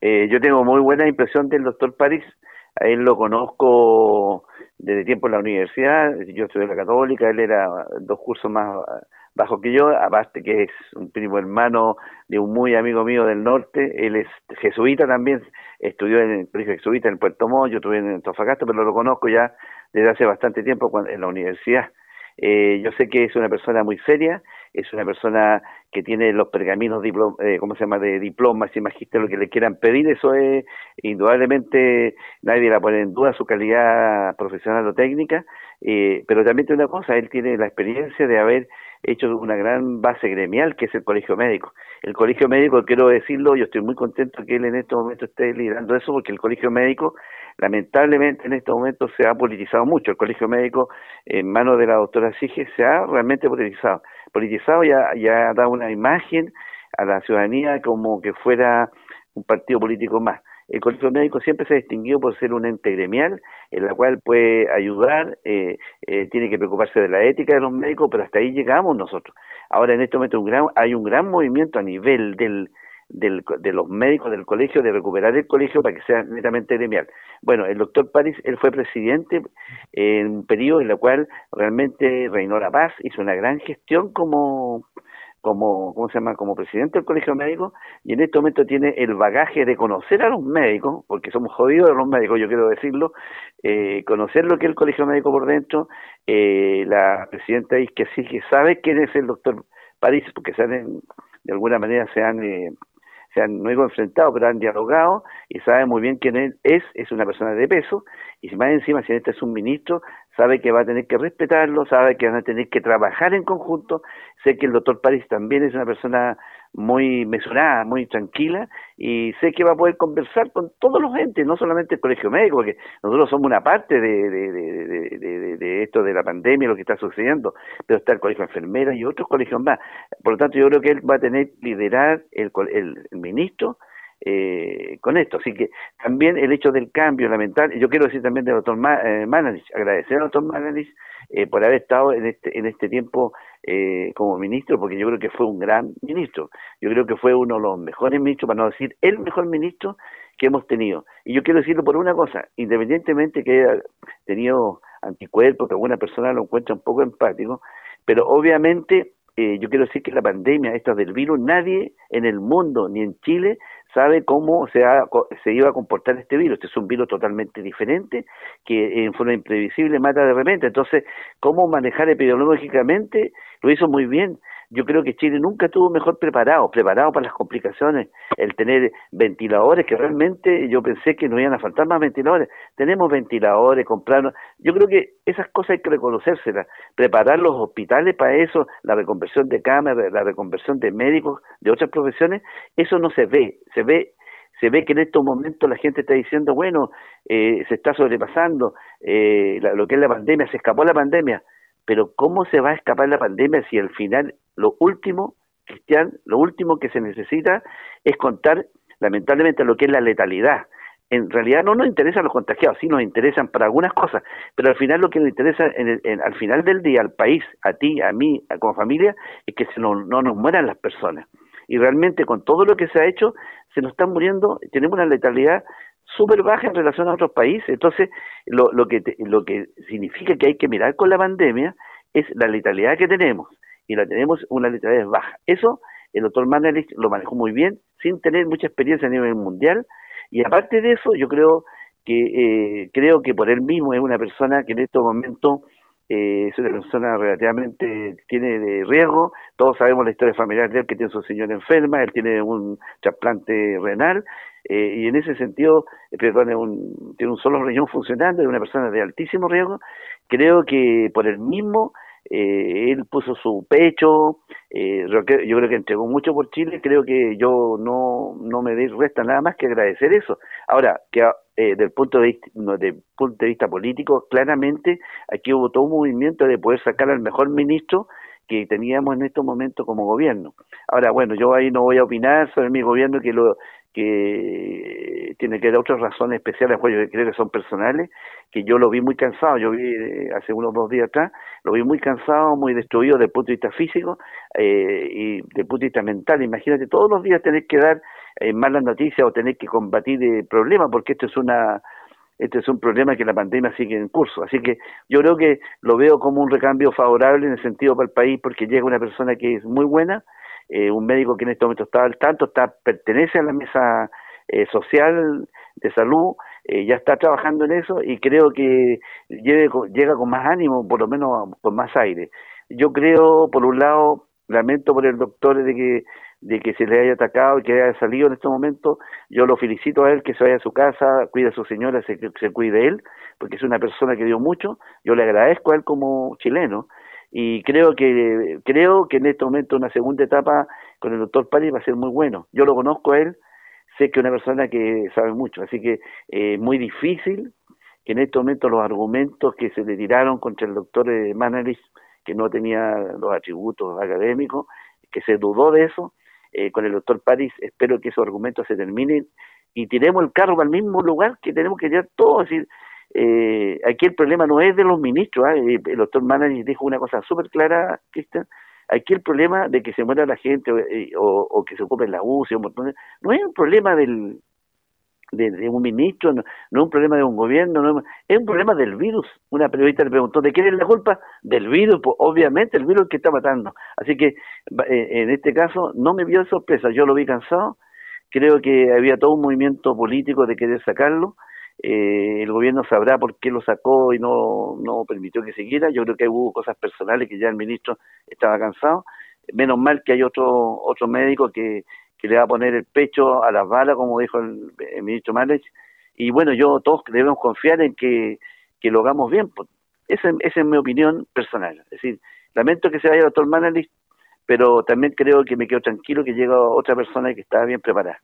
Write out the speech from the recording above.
eh, yo tengo muy buena impresión del doctor París. A él lo conozco desde tiempo en la universidad. Yo estudié la Católica, él era dos cursos más bajo que yo, aparte que es un primo hermano de un muy amigo mío del norte. Él es jesuita también, estudió en el colegio jesuita en Puerto Montt, yo estuve en Antofagasta, pero lo conozco ya desde hace bastante tiempo en la universidad. Eh, yo sé que es una persona muy seria, es una persona que tiene los pergaminos, eh, ¿cómo se llama?, de diplomas y magisterio, lo que le quieran pedir, eso es, indudablemente, nadie la pone en duda su calidad profesional o técnica, eh, pero también tiene una cosa, él tiene la experiencia de haber hecho una gran base gremial que es el colegio médico. El colegio médico, quiero decirlo, yo estoy muy contento que él en estos momentos esté liderando eso porque el colegio médico lamentablemente en estos momentos se ha politizado mucho. El colegio médico en manos de la doctora Sige se ha realmente politizado. Politizado ya, ya ha dado una imagen a la ciudadanía como que fuera un partido político más. El colegio médico siempre se ha distinguido por ser un ente gremial en la cual puede ayudar, eh, eh, tiene que preocuparse de la ética de los médicos, pero hasta ahí llegamos nosotros. Ahora en este momento un gran, hay un gran movimiento a nivel del, del, de los médicos del colegio de recuperar el colegio para que sea netamente gremial. Bueno, el doctor París, él fue presidente en un periodo en el cual realmente reinó la paz, hizo una gran gestión como como, ¿cómo se llama?, como presidente del Colegio Médico y en este momento tiene el bagaje de conocer a los médicos, porque somos jodidos de los médicos, yo quiero decirlo, eh, conocer lo que es el Colegio Médico por dentro, eh, la presidenta dice que sí, que sabe quién es el doctor París, porque se de alguna manera se han, eh, se han, no digo enfrentado, pero han dialogado y sabe muy bien quién es, es una persona de peso, y más encima, si este es un ministro, sabe que va a tener que respetarlo, sabe que van a tener que trabajar en conjunto. Sé que el doctor París también es una persona muy mesurada, muy tranquila, y sé que va a poder conversar con todos los entes, no solamente el colegio médico, porque nosotros somos una parte de, de, de, esto de la pandemia, lo que está sucediendo, pero está el colegio de enfermeras y otros colegios más. Por lo tanto, yo creo que él va a tener liderar el, el, el ministro eh, con esto. Así que también el hecho del cambio lamentable, yo quiero decir también del doctor eh, Mananich, agradecer al doctor Mananich eh, por haber estado en este, en este tiempo eh, como ministro, porque yo creo que fue un gran ministro. Yo creo que fue uno de los mejores ministros, para no decir el mejor ministro que hemos tenido. Y yo quiero decirlo por una cosa, independientemente que haya tenido anticuerpos, que alguna persona lo encuentra un poco empático, pero obviamente eh, yo quiero decir que la pandemia, esta del virus, nadie en el mundo, ni en Chile, sabe cómo se, se iba a comportar este virus. Este es un virus totalmente diferente, que en forma imprevisible mata de repente. Entonces, cómo manejar epidemiológicamente, lo hizo muy bien yo creo que Chile nunca estuvo mejor preparado, preparado para las complicaciones, el tener ventiladores, que realmente yo pensé que no iban a faltar más ventiladores. Tenemos ventiladores, comprarnos. Yo creo que esas cosas hay que reconocérselas, preparar los hospitales para eso, la reconversión de cámaras, la reconversión de médicos, de otras profesiones, eso no se ve, se ve se ve que en estos momentos la gente está diciendo, bueno, eh, se está sobrepasando eh, lo que es la pandemia, se escapó la pandemia, pero ¿cómo se va a escapar la pandemia si al final lo último, Cristian, lo último que se necesita es contar, lamentablemente, lo que es la letalidad. En realidad no nos interesan los contagiados, sí nos interesan para algunas cosas, pero al final lo que nos interesa en al final del día al país, a ti, a mí, a, como familia, es que se no, no nos mueran las personas. Y realmente con todo lo que se ha hecho, se nos están muriendo, tenemos una letalidad súper baja en relación a otros países. Entonces, lo, lo, que lo que significa que hay que mirar con la pandemia es la letalidad que tenemos y la tenemos una letalidad baja. Eso el doctor Manelich lo manejó muy bien, sin tener mucha experiencia a nivel mundial, y aparte de eso, yo creo que eh, creo que por él mismo es una persona que en estos momentos eh, es una persona relativamente tiene de riesgo, todos sabemos la historia familiar de él, que tiene su señora enferma, él tiene un trasplante renal, eh, y en ese sentido, perdón, un, tiene un solo riñón funcionando, es una persona de altísimo riesgo, creo que por él mismo eh, él puso su pecho, eh, yo creo que entregó mucho por Chile, creo que yo no, no me resta nada más que agradecer eso. Ahora, que eh, del punto de vista, punto de vista político, claramente aquí hubo todo un movimiento de poder sacar al mejor ministro que teníamos en estos momentos como gobierno. Ahora, bueno, yo ahí no voy a opinar sobre mi gobierno que lo que tiene que dar otras razones especiales, pues yo creo que son personales, que yo lo vi muy cansado, yo vi eh, hace unos dos días atrás, lo vi muy cansado, muy destruido desde el punto de vista físico eh, y desde el punto de vista mental. Imagínate todos los días tener que dar eh, malas noticias o tener que combatir eh, problemas, porque esto es una este es un problema que la pandemia sigue en curso. Así que yo creo que lo veo como un recambio favorable en el sentido para el país, porque llega una persona que es muy buena, eh, un médico que en este momento está al tanto, está pertenece a la mesa eh, social de salud, eh, ya está trabajando en eso y creo que llega con más ánimo, por lo menos con más aire. Yo creo, por un lado, lamento por el doctor de que de que se le haya atacado y que haya salido en este momento, yo lo felicito a él que se vaya a su casa, cuide a su señora, se, se cuide él, porque es una persona que dio mucho, yo le agradezco a él como chileno, y creo que creo que en este momento una segunda etapa con el doctor Pari va a ser muy bueno. Yo lo conozco a él, sé que es una persona que sabe mucho, así que es eh, muy difícil que en este momento los argumentos que se le tiraron contra el doctor eh, Manalis, que no tenía los atributos académicos, que se dudó de eso, eh, con el doctor París, espero que esos argumentos se terminen y tiremos el carro al mismo lugar que tenemos que tirar todo. Es eh, aquí el problema no es de los ministros, ¿ah? eh, el doctor Manager dijo una cosa súper clara, Cristian, aquí el problema de que se muera la gente o, que se ocupe la UCI, no es un problema del, de, un ministro, no, es un problema de un gobierno, es un problema del virus. Una periodista le preguntó, ¿de quién es la culpa? Del virus, pues obviamente el virus que está matando. Así que eh, en este caso no me vio de sorpresa, yo lo vi cansado, creo que había todo un movimiento político de querer sacarlo, eh, el gobierno sabrá por qué lo sacó y no, no permitió que siguiera, yo creo que hubo cosas personales que ya el ministro estaba cansado, menos mal que hay otro, otro médico que que le va a poner el pecho a las balas, como dijo el, ministro Malech. Y bueno, yo todos debemos confiar en que, lo hagamos bien. Pues. Esa, esa, es mi opinión personal. Es decir, lamento que se vaya el doctor Manelich, pero también creo que me quedo tranquilo que llega otra persona que está bien preparada.